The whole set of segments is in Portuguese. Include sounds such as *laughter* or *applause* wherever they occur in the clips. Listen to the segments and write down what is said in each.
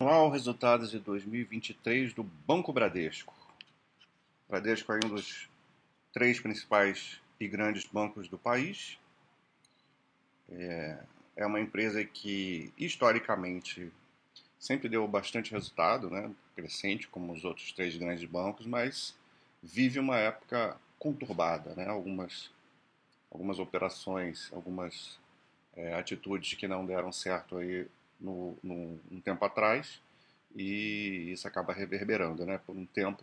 Anual resultados de 2023 do Banco Bradesco. Bradesco é um dos três principais e grandes bancos do país. É, é uma empresa que, historicamente, sempre deu bastante resultado, né? crescente, como os outros três grandes bancos, mas vive uma época conturbada. Né? Algumas, algumas operações, algumas é, atitudes que não deram certo aí no, no, um tempo atrás e isso acaba reverberando, né? Por um tempo,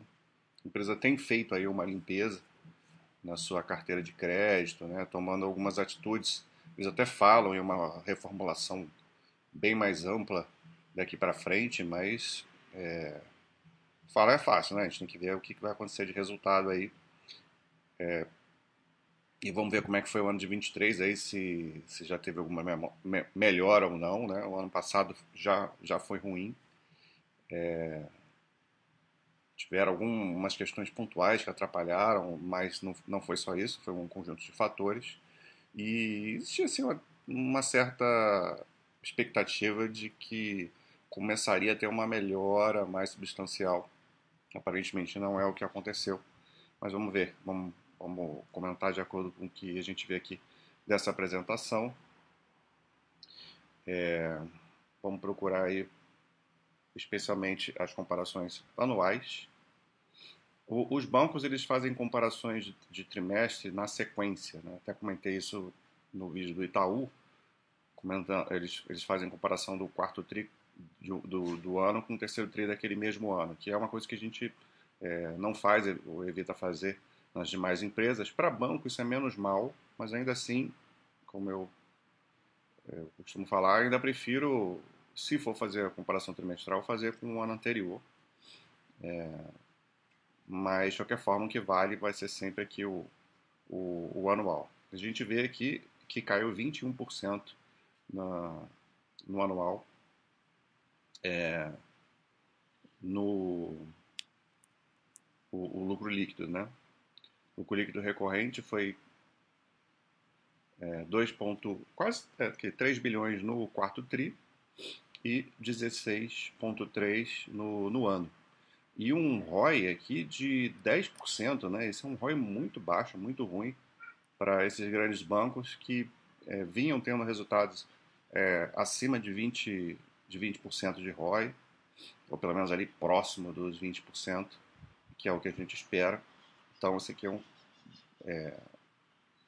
a empresa tem feito aí uma limpeza na sua carteira de crédito, né? Tomando algumas atitudes, eles até falam em uma reformulação bem mais ampla daqui para frente, mas é, falar é fácil, né? A gente tem que ver o que vai acontecer de resultado aí é, e vamos ver como é que foi o ano de 23 aí, se, se já teve alguma me melhora ou não, né? O ano passado já, já foi ruim. É... Tiveram algumas questões pontuais que atrapalharam, mas não, não foi só isso, foi um conjunto de fatores. E existia assim, uma, uma certa expectativa de que começaria a ter uma melhora mais substancial. Aparentemente não é o que aconteceu, mas vamos ver, vamos Vamos comentar de acordo com o que a gente vê aqui dessa apresentação. É, vamos procurar aí especialmente as comparações anuais. O, os bancos eles fazem comparações de, de trimestre na sequência. Né? Até comentei isso no vídeo do Itaú. Comentando, eles, eles fazem comparação do quarto tri do, do, do, ano com o terceiro tri daquele mesmo ano, que é uma coisa que a gente é, não faz ou evita fazer nas demais empresas. Para banco isso é menos mal, mas ainda assim, como eu, eu costumo falar, ainda prefiro, se for fazer a comparação trimestral, fazer com o ano anterior. É, mas, de qualquer forma, o que vale vai ser sempre aqui o, o, o anual. A gente vê aqui que caiu 21% na, no anual. É, no o, o, lucro líquido, né? O líquido recorrente foi é, 2 ponto, quase é, 3 bilhões no quarto tri e 16,3 no, no ano. E um ROI aqui de 10%, né? Esse é um ROI muito baixo, muito ruim para esses grandes bancos que é, vinham tendo resultados é, acima de 20%, de 20% de ROI, ou pelo menos ali próximo dos 20%, que é o que a gente espera. Então, esse aqui é um é,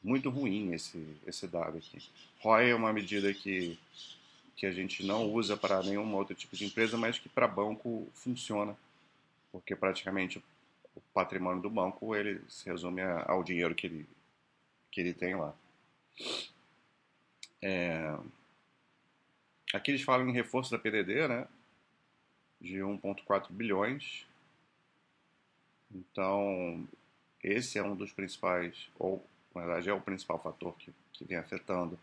muito ruim esse, esse dado aqui. ROI é uma medida que, que a gente não usa para nenhum outro tipo de empresa, mas que para banco funciona, porque praticamente o patrimônio do banco ele se resume ao dinheiro que ele, que ele tem lá. É, aqui eles falam em reforço da PDD, né? De 1,4 bilhões. Então, esse é um dos principais, ou na verdade é o principal fator que, que vem afetando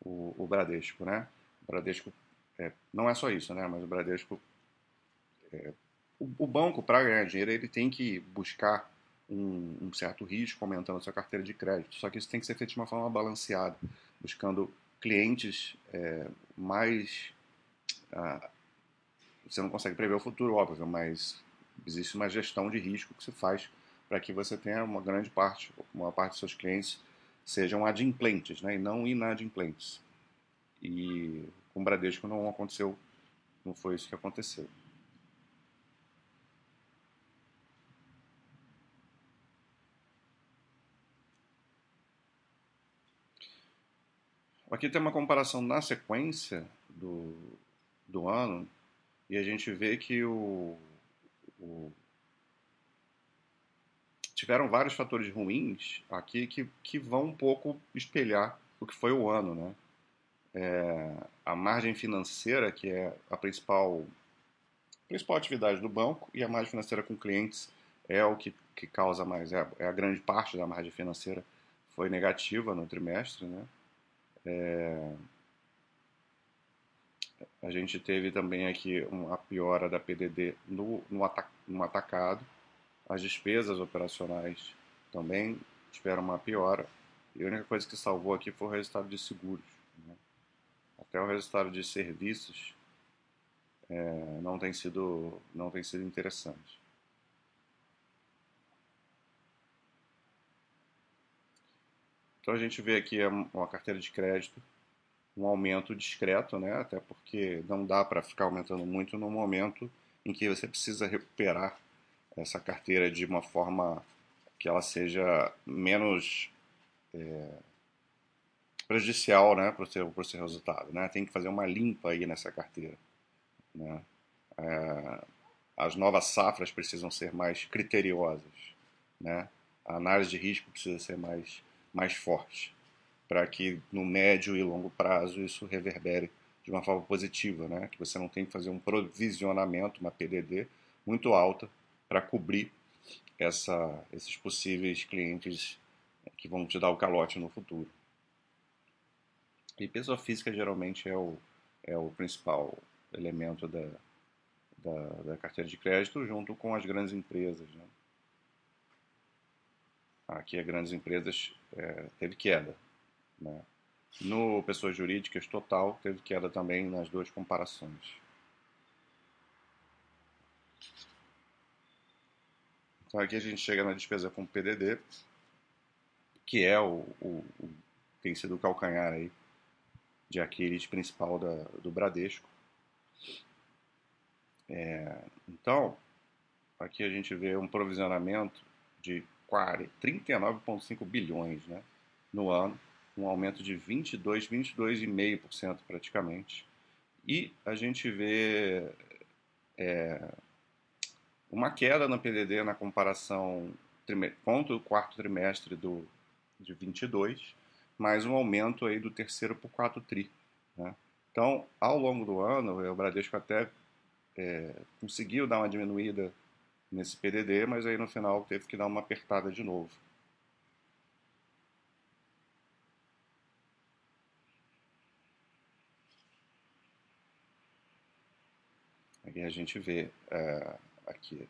o, o Bradesco, né? O Bradesco é, não é só isso, né? Mas o Bradesco, é, o, o, banco para ganhar dinheiro ele tem que buscar um, um, certo risco aumentando a sua carteira de crédito. Só que isso tem que ser feito de uma forma balanceada, buscando clientes é, mais ah, você não consegue prever o futuro, óbvio, mas existe uma gestão de risco que se faz para que você tenha uma grande parte, uma parte dos seus clientes sejam adimplentes, né, e não inadimplentes. E com o Bradesco não aconteceu, não foi isso que aconteceu. Aqui tem uma comparação na sequência do, do ano e a gente vê que o, o tiveram vários fatores ruins aqui que, que vão um pouco espelhar o que foi o ano, né? É, a margem financeira, que é a principal, principal atividade do banco, e a margem financeira com clientes é o que, que causa mais, é, é a grande parte da margem financeira foi negativa no trimestre, né? É, a gente teve também aqui uma piora da PDD no, no, atac, no atacado, as despesas operacionais também tiveram uma piora. E a única coisa que salvou aqui foi o resultado de seguros. Né? Até o resultado de serviços é, não tem sido não tem sido interessante. Então a gente vê aqui uma carteira de crédito, um aumento discreto, né? até porque não dá para ficar aumentando muito no momento em que você precisa recuperar essa carteira de uma forma que ela seja menos é, prejudicial né, para o seu, seu resultado. Né? Tem que fazer uma limpa aí nessa carteira. Né? É, as novas safras precisam ser mais criteriosas. Né? A análise de risco precisa ser mais mais forte, para que no médio e longo prazo isso reverbere de uma forma positiva, né? que você não tem que fazer um provisionamento, uma PDD muito alta para cobrir essa, esses possíveis clientes que vão te dar o calote no futuro. E pessoa física geralmente é o, é o principal elemento da, da, da carteira de crédito, junto com as grandes empresas. Né? aqui as grandes empresas é, teve queda. Né? No pessoas jurídicas total teve queda também nas duas comparações. Então aqui a gente chega na despesa com PDD, que é o, o, o tem sido o calcanhar aí de Aquiles principal da, do Bradesco. É, então, aqui a gente vê um provisionamento de 39,5 bilhões né, no ano, um aumento de 22, 22,5% praticamente. E a gente vê é, uma queda na PDD na comparação contra o quarto trimestre do, de 22, mais um aumento aí do terceiro para o quarto tri. Né? Então, ao longo do ano, o Bradesco até é, conseguiu dar uma diminuída nesse PDD, mas aí no final teve que dar uma apertada de novo. Aqui a gente vê é, aqui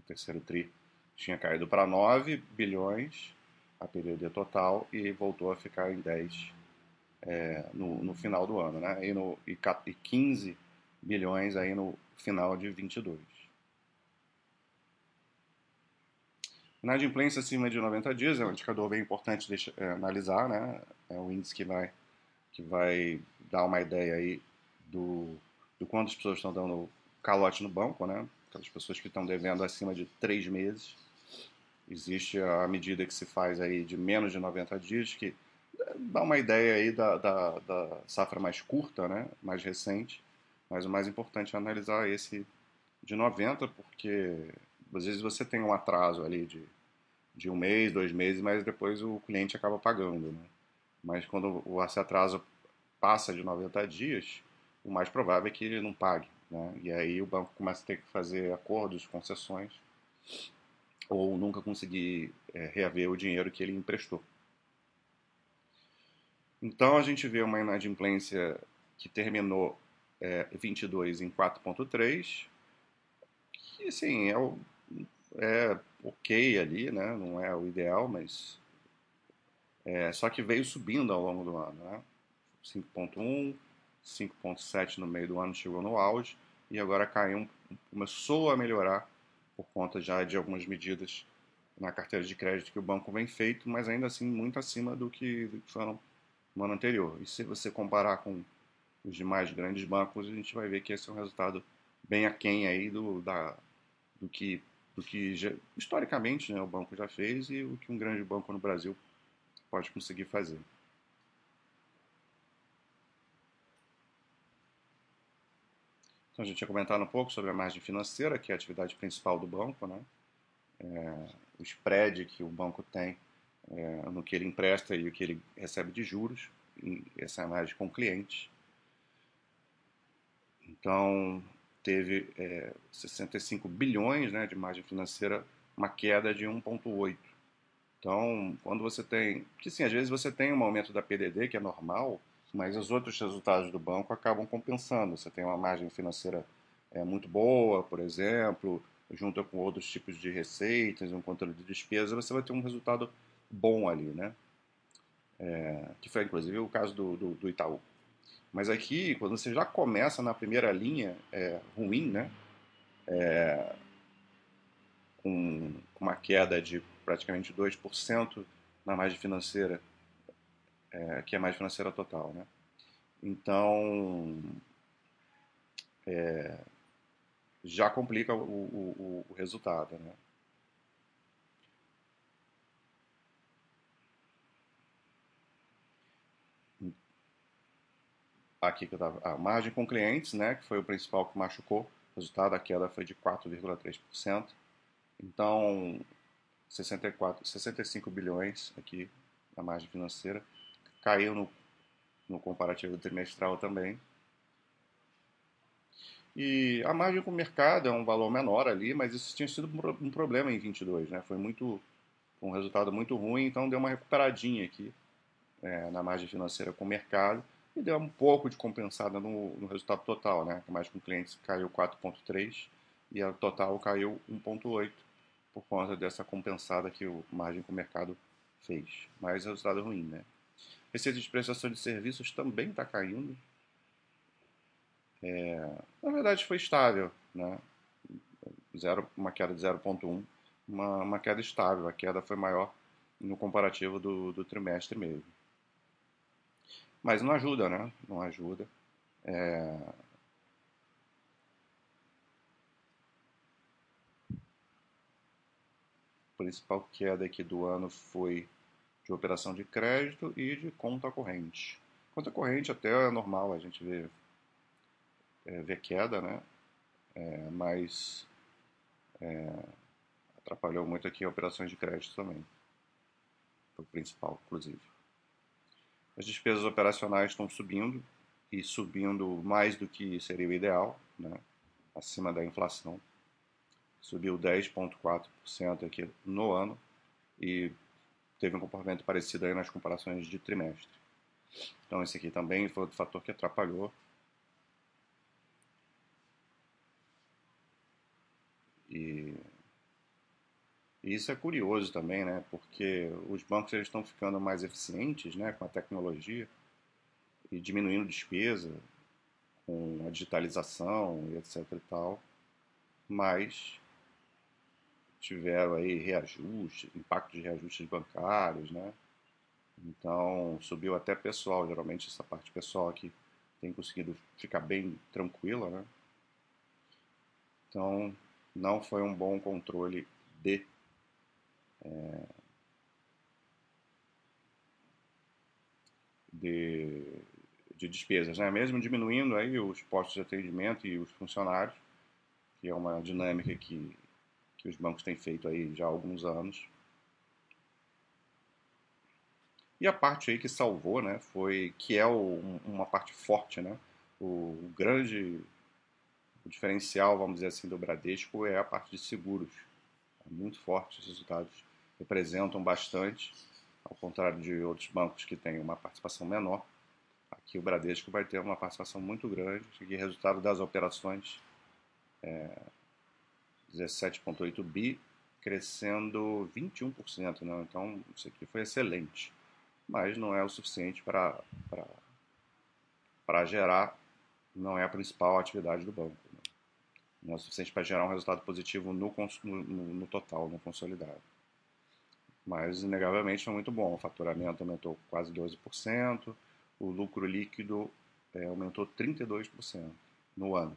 o terceiro TRI tinha caído para 9 bilhões a PDD total e voltou a ficar em 10 é, no, no, final do ano, né? E, no, e 15 bilhões aí no final de 22. Inadimplência acima de 90 dias é um indicador bem importante de é, analisar, né? É um índice que vai, que vai dar uma ideia aí do, do quanto as pessoas estão dando calote no banco, né? Aquelas pessoas que estão devendo acima de três meses. Existe a medida que se faz aí de menos de 90 dias, que dá uma ideia aí da, da, da safra mais curta, né? Mais recente. Mas o mais importante é analisar esse de 90, porque às vezes você tem um atraso ali de de um mês, dois meses, mas depois o cliente acaba pagando. Né? Mas quando o atraso passa de 90 dias, o mais provável é que ele não pague. Né? E aí o banco começa a ter que fazer acordos, concessões, ou nunca conseguir é, reaver o dinheiro que ele emprestou. Então a gente vê uma inadimplência que terminou é, 22 em 4.3, que assim, é, é ok ali, né? Não é o ideal, mas é, só que veio subindo ao longo do ano, né? 5.1, 5.7 no meio do ano chegou no auge e agora caiu, começou a melhorar por conta já de algumas medidas na carteira de crédito que o banco vem feito, mas ainda assim muito acima do que, do que foram no ano anterior. E se você comparar com os demais grandes bancos, a gente vai ver que esse é um resultado bem aquém aí do, da, do que do que já, historicamente né, o banco já fez e o que um grande banco no Brasil pode conseguir fazer. Então a gente tinha comentado um pouco sobre a margem financeira, que é a atividade principal do banco, né? É, o spread que o banco tem é, no que ele empresta e o que ele recebe de juros, essa é margem com clientes. Então, teve é, 65 bilhões né, de margem financeira, uma queda de 1,8. Então, quando você tem. Que sim, às vezes você tem um aumento da PDD, que é normal, mas os outros resultados do banco acabam compensando. Você tem uma margem financeira é, muito boa, por exemplo, junto com outros tipos de receitas, um controle de despesa, você vai ter um resultado bom ali, né? É, que foi inclusive o caso do, do, do Itaú. Mas aqui, quando você já começa na primeira linha é, ruim, né? É, com uma queda de praticamente 2% na margem financeira, é, que é margem financeira total, né? Então, é, já complica o, o, o resultado, né? aqui que eu tava, a margem com clientes, né, que foi o principal que machucou. O resultado da queda foi de 4,3%. Então, 64, 65 bilhões aqui na margem financeira. Caiu no, no comparativo trimestral também. E a margem com o mercado é um valor menor ali, mas isso tinha sido um problema em 22, né? Foi muito um resultado muito ruim, então deu uma recuperadinha aqui é, na margem financeira com o mercado e deu um pouco de compensada no, no resultado total, né? A margem com clientes caiu 4,3 e a total caiu 1,8 por conta dessa compensada que o margem com o mercado fez. Mas resultado ruim, né? Receita de prestação de serviços também está caindo. É, na verdade foi estável, né? Zero, uma queda de 0,1, uma, uma queda estável. A queda foi maior no comparativo do, do trimestre mesmo. Mas não ajuda, né? Não ajuda. É... A principal queda aqui do ano foi de operação de crédito e de conta corrente. Conta corrente até é normal a gente ver, é, ver queda, né? É, mas é, atrapalhou muito aqui operações de crédito também. Foi o principal, inclusive. As despesas operacionais estão subindo e subindo mais do que seria o ideal, né? acima da inflação. Subiu 10,4% aqui no ano e teve um comportamento parecido aí nas comparações de trimestre. Então esse aqui também foi outro fator que atrapalhou. E e isso é curioso também, né? Porque os bancos eles estão ficando mais eficientes, né, com a tecnologia e diminuindo despesa com a digitalização e etc e tal, mas tiveram aí reajustes, impacto de reajustes bancários, né? Então subiu até pessoal, geralmente essa parte pessoal aqui tem conseguido ficar bem tranquila, né? Então não foi um bom controle de é, de, de despesas, né? mesmo diminuindo aí os postos de atendimento e os funcionários, que é uma dinâmica que, que os bancos têm feito aí já há alguns anos. E a parte aí que salvou, né, foi que é o, uma parte forte, né, o, o grande o diferencial, vamos dizer assim, do Bradesco é a parte de seguros. É muito forte os resultados representam bastante, ao contrário de outros bancos que têm uma participação menor. Aqui o Bradesco vai ter uma participação muito grande, e resultado das operações é, 17,8 bi, crescendo 21%. Né? Então, isso aqui foi excelente, mas não é o suficiente para gerar, não é a principal atividade do banco. Né? Não é o suficiente para gerar um resultado positivo no, no, no total, no consolidado. Mas, inegavelmente, foi muito bom. O faturamento aumentou quase 12%, o lucro líquido é, aumentou 32% no ano.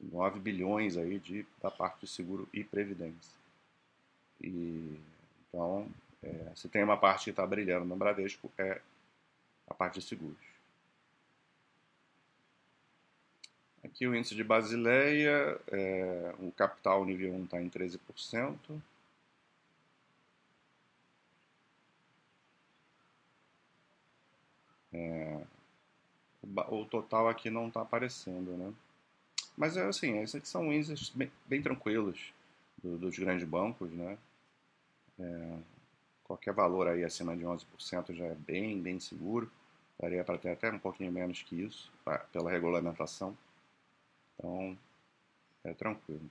9 bilhões aí de, da parte de seguro e previdência. E, então, é, se tem uma parte que está brilhando no Bradesco, é a parte de seguros. Aqui o índice de Basileia, é, o capital nível 1 está em 13%. É, o, total aqui não está aparecendo, né? Mas é assim, esses aqui são índices bem, bem tranquilos do, dos grandes bancos, né? É, qualquer valor aí acima de 11% já é bem, bem seguro. Daria para ter até um pouquinho menos que isso, tá? pela regulamentação. Então, é tranquilo.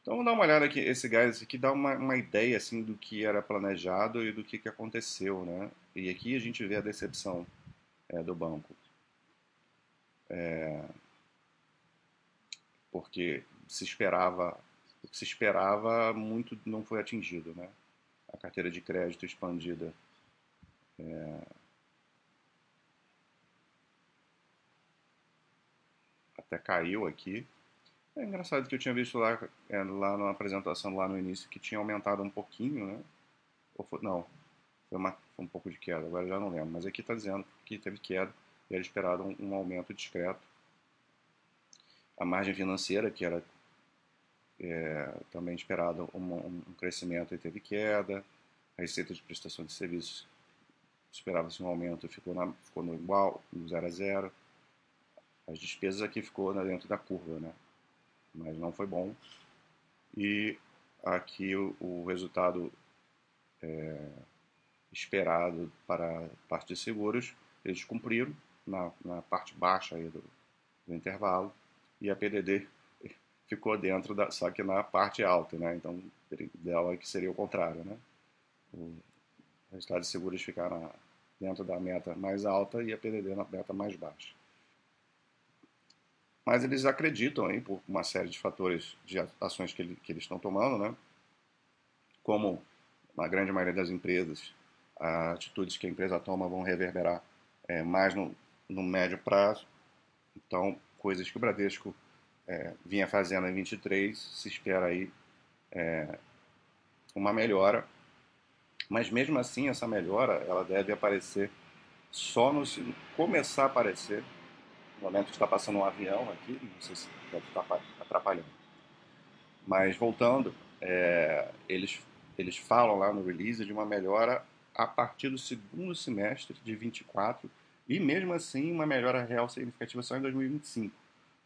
Então vamos dar uma olhada aqui, esse gás aqui dá uma, uma ideia assim do que era planejado e do que, que aconteceu, né? E aqui a gente vê a decepção é, do banco. É, porque se esperava, o que se esperava muito não foi atingido, né? A carteira de crédito expandida é, até caiu aqui. É engraçado que eu tinha visto lá, é, lá na apresentação lá no início que tinha aumentado um pouquinho, né? Ou foi, não, foi, uma, foi um pouco de queda, agora já não lembro. Mas aqui está dizendo que teve queda era esperado um, um aumento discreto. A margem financeira, que era é, também esperado um, um, crescimento e teve queda. A receita de prestação de serviços esperava-se um aumento e ficou, ficou no igual, no zero a zero. As despesas aqui ficou dentro da curva, né? Mas não foi bom. E aqui o, o resultado é, esperado para a parte de seguros, eles cumpriram na, na parte baixa aí do, do intervalo e a PDD *laughs* ficou dentro da, só que na parte alta, né? Então dela que seria o contrário, né? O resultado de seguros ficar dentro da meta mais alta e a PDD na meta mais baixa. Mas eles acreditam aí, por uma série de fatores de ações que, ele, que eles estão tomando, né? Como a grande maioria das empresas, as atitudes que a empresa toma vão reverberar é, mais no, no médio prazo. Então, coisas que o Bradesco é, vinha fazendo em 23, se espera aí é, uma melhora. Mas mesmo assim, essa melhora ela deve aparecer só no começar a aparecer no momento que está passando um avião aqui, não sei se deve estar atrapalhando. Mas voltando, é, eles, eles falam lá no release de uma melhora a partir do segundo semestre de 24 e mesmo assim uma melhora real significativa só em 2025.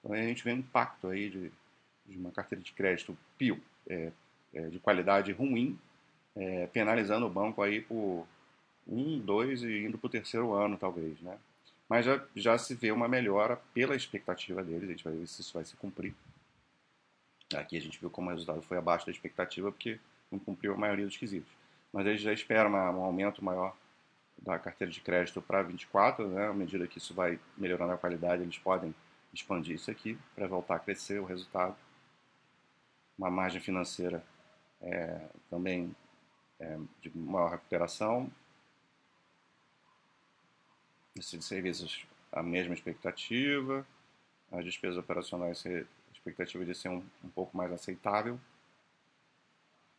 Então a gente vê um impacto aí de, de uma carteira de crédito PIO é, é, de qualidade ruim, é, penalizando o banco aí por um, dois e indo para o terceiro ano talvez, né? Mas já, já se vê uma melhora pela expectativa deles, a gente vai ver se isso vai se cumprir. Aqui a gente viu como o resultado foi abaixo da expectativa, porque não cumpriu a maioria dos quesitos. Mas eles já esperam um aumento maior da carteira de crédito para 24, né? à medida que isso vai melhorando a qualidade, eles podem expandir isso aqui para voltar a crescer o resultado. Uma margem financeira é, também é, de maior recuperação, de serviços a mesma expectativa, as despesas operacionais a expectativa de ser um, um pouco mais aceitável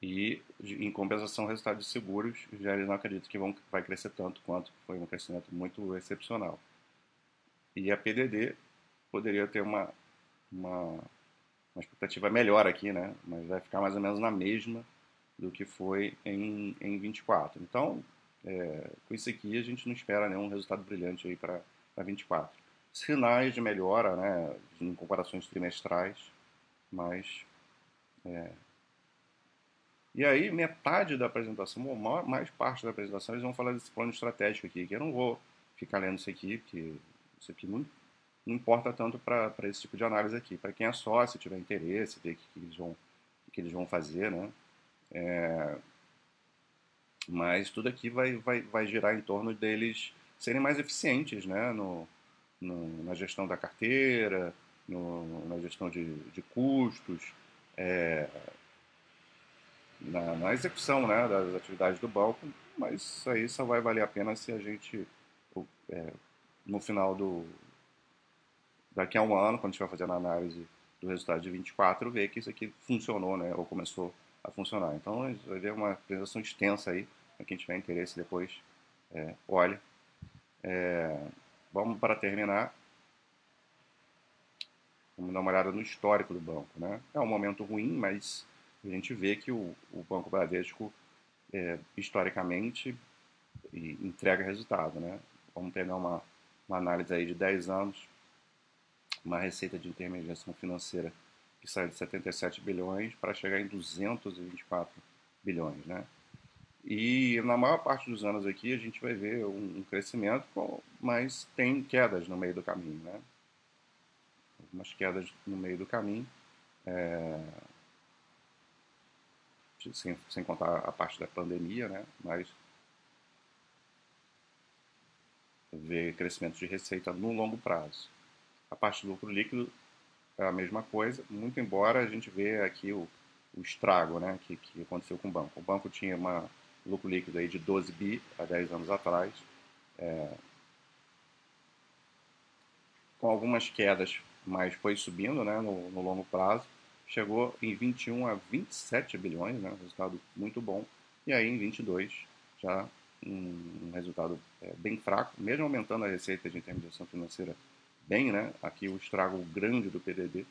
e em compensação o resultado de seguros já eles não acreditam que vão, vai crescer tanto quanto foi um crescimento muito excepcional. E a PDD poderia ter uma, uma, uma expectativa melhor aqui, né? mas vai ficar mais ou menos na mesma do que foi em, em 24. Então, é, com isso aqui, a gente não espera nenhum resultado brilhante aí para 24. Sinais de melhora, né, em comparações trimestrais, mas. É... E aí, metade da apresentação, ou mais parte da apresentação, eles vão falar desse plano estratégico aqui, que eu não vou ficar lendo isso aqui, porque isso aqui não, não importa tanto para esse tipo de análise aqui. Para quem é sócio, tiver interesse, ver o que, que, eles vão, que eles vão fazer, né? É, mas tudo aqui vai, vai, vai girar em torno deles serem mais eficientes né? no, no na gestão da carteira, no, na gestão de, de custos, é, na, na, execução né, das atividades do banco, mas isso aí só vai valer a pena se a gente, é, no final do. daqui a um ano, quando a gente vai fazer a análise do resultado de 24, ver que isso aqui funcionou, né, ou começou a funcionar. Então, vai ver uma apresentação extensa aí para quem tiver interesse depois, é, olhe. É, vamos para terminar. Vamos dar uma olhada no histórico do banco. Né? É um momento ruim, mas a gente vê que o, o Banco Bradesco, é, historicamente, entrega resultado. Né? Vamos pegar uma, uma análise aí de 10 anos, uma receita de intermediação financeira que sai de 77 bilhões para chegar em 224 bilhões. Né? E na maior parte dos anos aqui a gente vai ver um, crescimento, mas tem quedas no meio do caminho, né? Algumas quedas no meio do caminho, é... sem, sem contar a parte da pandemia, né? Mas ver crescimento de receita no longo prazo. A parte do lucro líquido é a mesma coisa, muito embora a gente vê aqui o, o estrago né, que, que aconteceu com o banco. O banco tinha uma lucro líquido aí de 12 bi há 10 anos atrás, é, com algumas quedas, mas foi subindo né, no, no, longo prazo, chegou em 21 a 27 bilhões, né, um resultado muito bom, e aí em 22 já um, um resultado é, bem fraco, mesmo aumentando a receita de intermediação financeira bem, né, aqui o estrago grande do PDD,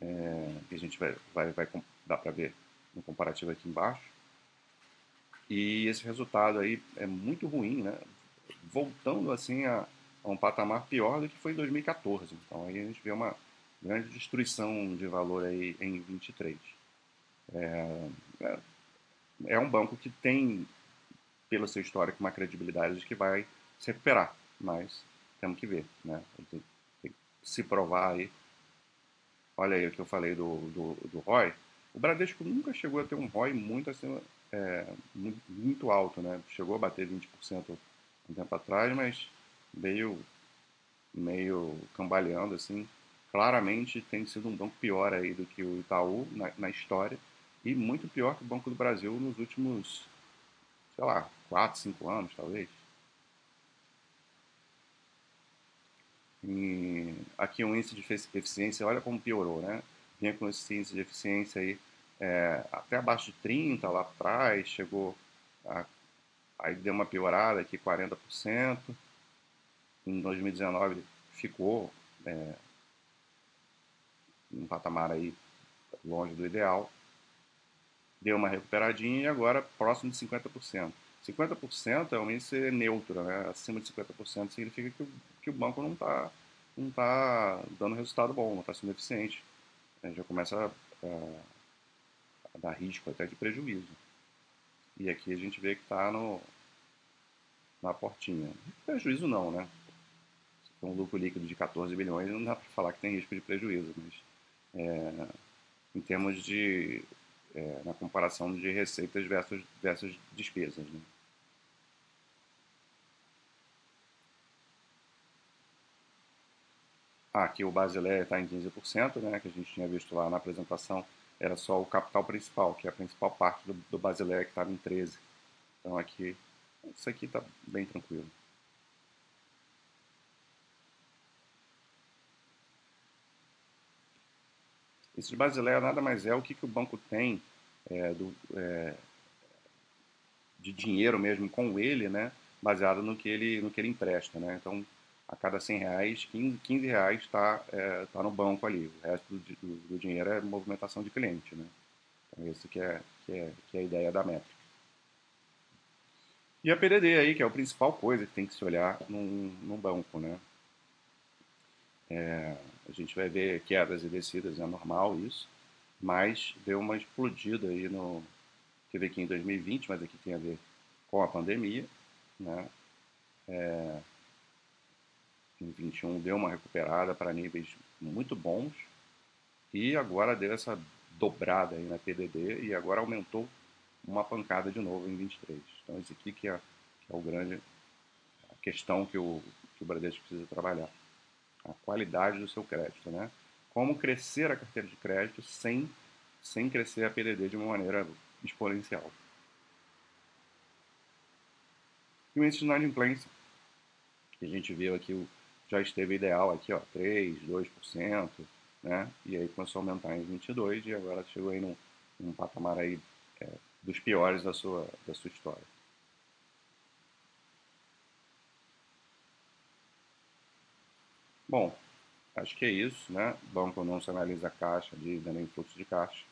é, que a gente vai, vai, vai dar para ver no comparativo aqui embaixo, e esse resultado aí é muito ruim, né? Voltando assim a, a, um patamar pior do que foi em 2014. Então aí a gente vê uma grande destruição de valor aí em 23. É, é, é um banco que tem, pelo seu histórico, uma credibilidade de que vai se recuperar, mas temos que ver, né? Tem, que se provar aí. Olha aí o que eu falei do, do, do ROI. O Bradesco nunca chegou a ter um ROI muito acima é, muito alto, né? Chegou a bater 20% um tempo atrás, mas meio, meio cambaleando, assim. Claramente tem sido um banco pior aí do que o Itaú na, na história e muito pior que o Banco do Brasil nos últimos, sei lá, 4, 5 anos, talvez. E aqui um índice de eficiência, olha como piorou, né? Vinha com esse índice de eficiência aí é, até abaixo de 30 lá atrás, chegou a, aí deu uma piorada aqui 40%. Em 2019 ficou é, um patamar aí longe do ideal. Deu uma recuperadinha e agora próximo de 50%. 50% é um índice neutro, né? acima de 50% significa que o, que o banco não está não tá dando resultado bom, não está sendo eficiente. A já começa a, a dar risco até de prejuízo. E aqui a gente vê que está na portinha. Prejuízo não, né? Um lucro líquido de 14 bilhões, não dá para falar que tem risco de prejuízo, mas é, em termos de é, na comparação de receitas versus, versus despesas. Né? Aqui o Basileia está em 15%, né, que a gente tinha visto lá na apresentação era só o capital principal, que é a principal parte do, do Basileia, que estava em 13. Então aqui, isso aqui está bem tranquilo. Esse de Basileia nada mais é o que, que o banco tem é, do, é, de dinheiro mesmo com ele, né, baseado no que ele, no que ele empresta. Né? Então, a cada 100 reais, 15, 15 reais está é, tá no banco ali. O resto do, do, do, dinheiro é movimentação de cliente. Né? Então, esse que é, que, é, que é a ideia da métrica. E a PDD aí, que é a principal coisa que tem que se olhar num, num banco. Né? É, a gente vai ver quedas e descidas, é normal isso, mas deu uma explodida aí no. Teve aqui em 2020, mas aqui tem a ver com a pandemia. Né? É, em 21 deu uma recuperada para níveis muito bons e agora deu essa dobrada aí na PDD e agora aumentou uma pancada de novo em 23. Então esse aqui que é, que é o grande a questão que o, que o Bradesco precisa trabalhar. A qualidade do seu crédito, né? Como crescer a carteira de crédito sem, sem crescer a PDD de uma maneira exponencial. E o índice de inadimplência, que a gente viu aqui já esteve ideal aqui, ó, 3, 2%, né? E aí começou a aumentar em 22 e agora chegou aí num, num patamar aí é, dos piores da sua, da sua história. Bom, acho que é isso, né? Banco não se analisa caixa, dívida nem fluxo de caixa.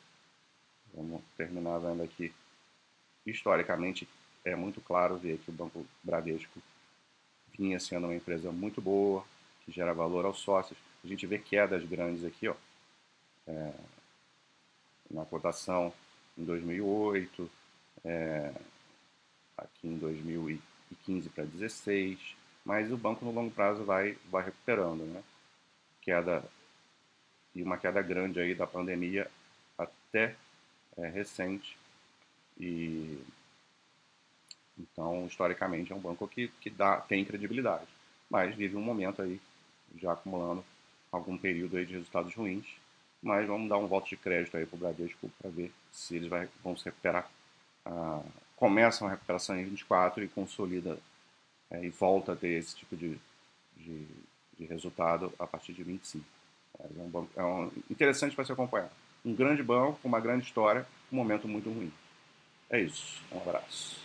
Vamos terminar vendo aqui. Historicamente, é muito claro ver que o Banco Bradesco vinha sendo uma empresa muito boa, que gera valor aos sócios. A gente vê quedas grandes aqui, ó, é, na cotação em 2008, é, aqui em 2015 para 2016, mas o banco no longo prazo vai, vai recuperando, né? Queda e uma queda grande aí da pandemia até é, recente e Então, historicamente, é um banco que, que dá, tem credibilidade, mas vive um momento aí, já acumulando algum período aí de resultados ruins, mas vamos dar um voto de crédito aí para o Bradesco para ver se eles vai, vão se recuperar. Ah, começam a recuperação em 24 e consolida é, e volta a ter esse tipo de, de, de resultado a partir de 25. É um, banco, é um interessante para se acompanhar. Um grande banco, uma grande história, um momento muito ruim. É isso. Um abraço.